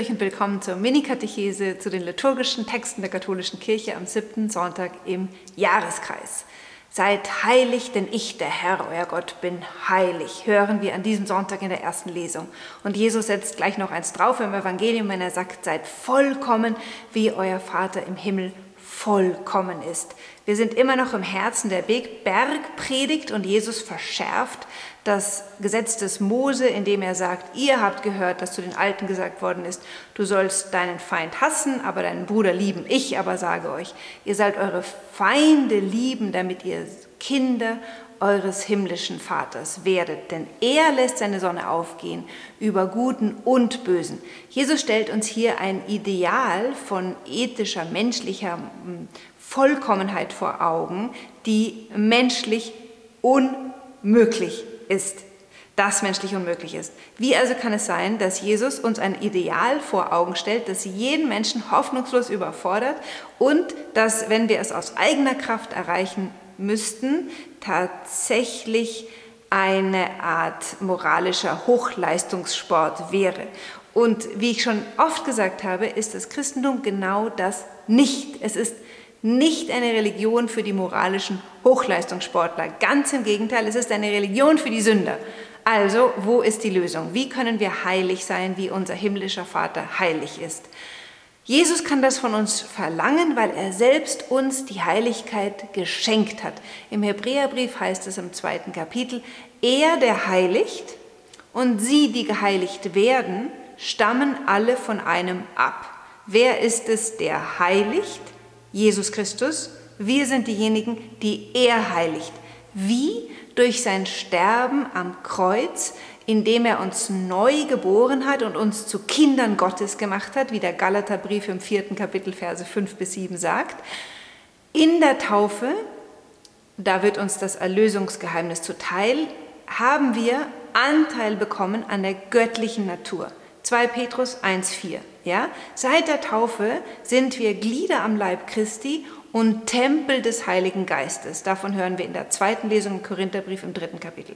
euch und willkommen zur Mini-Katechese zu den liturgischen Texten der katholischen Kirche am siebten Sonntag im Jahreskreis. Seid heilig, denn ich, der Herr, euer Gott, bin heilig, hören wir an diesem Sonntag in der ersten Lesung. Und Jesus setzt gleich noch eins drauf im Evangelium, wenn er sagt, seid vollkommen, wie euer Vater im Himmel vollkommen ist. Wir sind immer noch im Herzen der Bergpredigt und Jesus verschärft das Gesetz des Mose, indem er sagt, ihr habt gehört, dass zu den Alten gesagt worden ist, du sollst deinen Feind hassen, aber deinen Bruder lieben. Ich aber sage euch, ihr sollt eure Feinde lieben, damit ihr Kinder eures himmlischen Vaters werdet, denn er lässt seine Sonne aufgehen über Guten und Bösen. Jesus stellt uns hier ein Ideal von ethischer, menschlicher hm, Vollkommenheit vor Augen, die menschlich unmöglich ist, das menschlich unmöglich ist. Wie also kann es sein, dass Jesus uns ein Ideal vor Augen stellt, das jeden Menschen hoffnungslos überfordert und dass, wenn wir es aus eigener Kraft erreichen müssten, tatsächlich eine Art moralischer Hochleistungssport wäre. Und wie ich schon oft gesagt habe, ist das Christentum genau das nicht. Es ist nicht eine Religion für die moralischen Hochleistungssportler. Ganz im Gegenteil, es ist eine Religion für die Sünder. Also, wo ist die Lösung? Wie können wir heilig sein, wie unser himmlischer Vater heilig ist? Jesus kann das von uns verlangen, weil er selbst uns die Heiligkeit geschenkt hat. Im Hebräerbrief heißt es im zweiten Kapitel, er, der heiligt, und sie, die geheiligt werden, stammen alle von einem ab. Wer ist es, der heiligt? Jesus Christus. Wir sind diejenigen, die er heiligt. Wie? Durch sein Sterben am Kreuz, indem er uns neu geboren hat und uns zu Kindern Gottes gemacht hat, wie der Galaterbrief im vierten Kapitel Verse 5 bis 7 sagt. In der Taufe, da wird uns das Erlösungsgeheimnis zuteil, haben wir Anteil bekommen an der göttlichen Natur. 2 Petrus 1,4. Ja? Seit der Taufe sind wir Glieder am Leib Christi und Tempel des Heiligen Geistes. Davon hören wir in der zweiten Lesung im Korintherbrief im dritten Kapitel.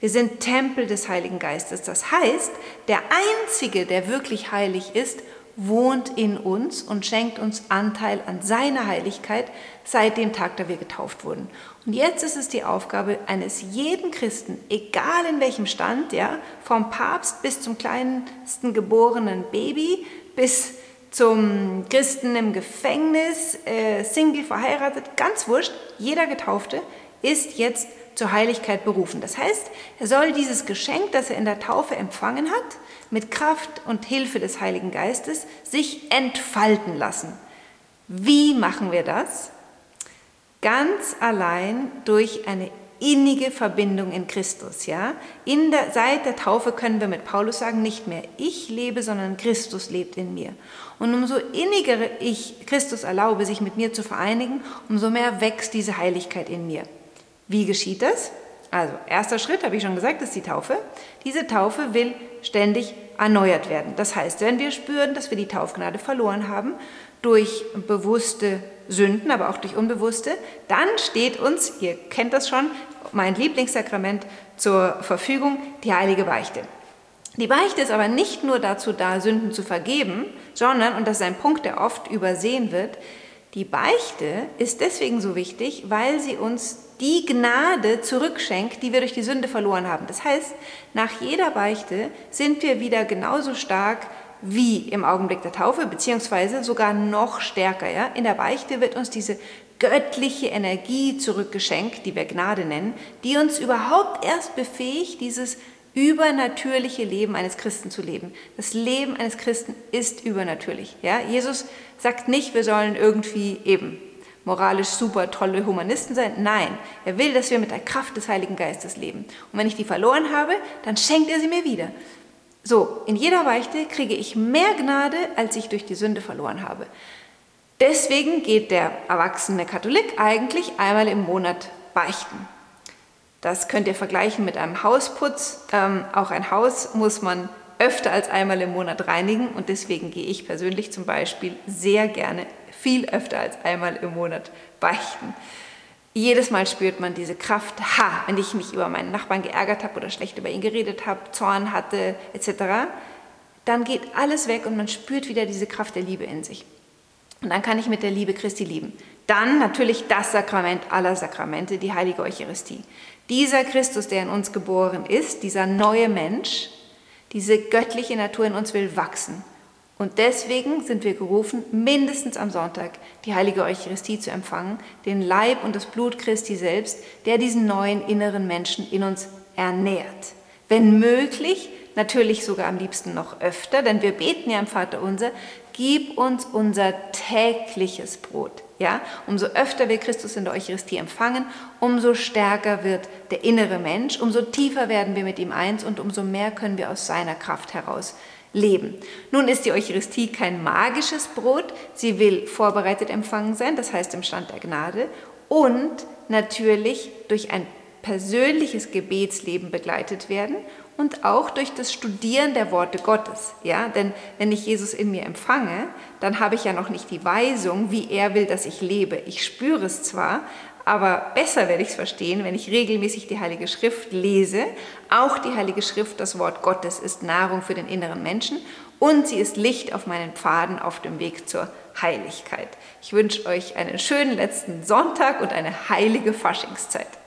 Wir sind Tempel des Heiligen Geistes. Das heißt, der Einzige, der wirklich heilig ist, wohnt in uns und schenkt uns Anteil an seiner Heiligkeit seit dem Tag, da wir getauft wurden. Und jetzt ist es die Aufgabe eines jeden Christen, egal in welchem Stand, ja, vom Papst bis zum kleinsten geborenen Baby, bis zum Christen im Gefängnis, äh, Single, verheiratet, ganz wurscht, jeder Getaufte ist jetzt zur Heiligkeit berufen. Das heißt, er soll dieses Geschenk, das er in der Taufe empfangen hat, mit Kraft und Hilfe des Heiligen Geistes sich entfalten lassen. Wie machen wir das? Ganz allein durch eine innige Verbindung in Christus, ja? In der, seit der Taufe können wir mit Paulus sagen, nicht mehr ich lebe, sondern Christus lebt in mir. Und umso inniger ich Christus erlaube, sich mit mir zu vereinigen, umso mehr wächst diese Heiligkeit in mir. Wie geschieht das? Also, erster Schritt, habe ich schon gesagt, ist die Taufe. Diese Taufe will ständig erneuert werden. Das heißt, wenn wir spüren, dass wir die Taufgnade verloren haben, durch bewusste Sünden, aber auch durch unbewusste, dann steht uns, ihr kennt das schon, mein Lieblingssakrament zur Verfügung, die heilige Beichte. Die Beichte ist aber nicht nur dazu da, Sünden zu vergeben, sondern, und das ist ein Punkt, der oft übersehen wird, die Beichte ist deswegen so wichtig, weil sie uns die Gnade zurückschenkt, die wir durch die Sünde verloren haben. Das heißt, nach jeder Beichte sind wir wieder genauso stark wie im Augenblick der Taufe, beziehungsweise sogar noch stärker. Ja? In der Beichte wird uns diese göttliche Energie zurückgeschenkt, die wir Gnade nennen, die uns überhaupt erst befähigt, dieses übernatürliche Leben eines Christen zu leben. Das Leben eines Christen ist übernatürlich. Ja? Jesus sagt nicht, wir sollen irgendwie eben moralisch super tolle Humanisten sein. Nein, er will, dass wir mit der Kraft des Heiligen Geistes leben. Und wenn ich die verloren habe, dann schenkt er sie mir wieder. So, in jeder Beichte kriege ich mehr Gnade, als ich durch die Sünde verloren habe. Deswegen geht der erwachsene Katholik eigentlich einmal im Monat beichten. Das könnt ihr vergleichen mit einem Hausputz. Ähm, auch ein Haus muss man öfter als einmal im Monat reinigen und deswegen gehe ich persönlich zum Beispiel sehr gerne viel öfter als einmal im Monat beichten. Jedes Mal spürt man diese Kraft, ha, wenn ich mich über meinen Nachbarn geärgert habe oder schlecht über ihn geredet habe, Zorn hatte etc., dann geht alles weg und man spürt wieder diese Kraft der Liebe in sich. Und dann kann ich mit der Liebe Christi lieben. Dann natürlich das Sakrament aller Sakramente, die heilige Eucharistie. Dieser Christus, der in uns geboren ist, dieser neue Mensch, diese göttliche Natur in uns will wachsen. Und deswegen sind wir gerufen, mindestens am Sonntag die heilige Eucharistie zu empfangen, den Leib und das Blut Christi selbst, der diesen neuen inneren Menschen in uns ernährt. Wenn möglich, natürlich sogar am liebsten noch öfter, denn wir beten ja im Vater unser, gib uns unser tägliches Brot. Ja, umso öfter wir Christus in der Eucharistie empfangen, umso stärker wird der innere Mensch, umso tiefer werden wir mit ihm eins und umso mehr können wir aus seiner Kraft heraus leben. Nun ist die Eucharistie kein magisches Brot, sie will vorbereitet empfangen sein, das heißt im Stand der Gnade und natürlich durch ein persönliches Gebetsleben begleitet werden und auch durch das Studieren der Worte Gottes. Ja? Denn wenn ich Jesus in mir empfange, dann habe ich ja noch nicht die Weisung, wie er will, dass ich lebe. Ich spüre es zwar, aber besser werde ich es verstehen, wenn ich regelmäßig die Heilige Schrift lese. Auch die Heilige Schrift, das Wort Gottes, ist Nahrung für den inneren Menschen und sie ist Licht auf meinen Pfaden auf dem Weg zur Heiligkeit. Ich wünsche euch einen schönen letzten Sonntag und eine heilige Faschingszeit.